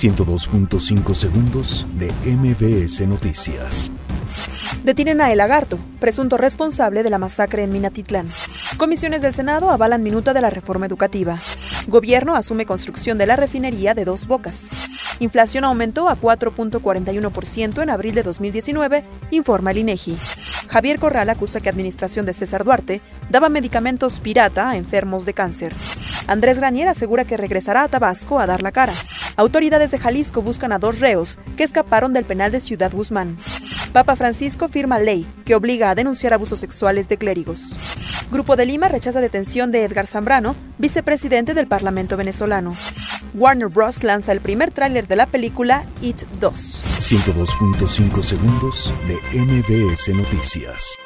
102.5 segundos de MBS Noticias. Detienen a El Lagarto, presunto responsable de la masacre en Minatitlán. Comisiones del Senado avalan minuta de la reforma educativa. Gobierno asume construcción de la refinería de Dos Bocas. Inflación aumentó a 4.41% en abril de 2019, informa el INEGI. Javier Corral acusa que administración de César Duarte daba medicamentos pirata a enfermos de cáncer. Andrés Granier asegura que regresará a Tabasco a dar la cara. Autoridades de Jalisco buscan a dos reos que escaparon del penal de Ciudad Guzmán. Papa Francisco firma ley que obliga a denunciar abusos sexuales de clérigos. Grupo de Lima rechaza detención de Edgar Zambrano, vicepresidente del Parlamento venezolano. Warner Bros. lanza el primer tráiler de la película It 2. 102.5 segundos de MBS Noticias.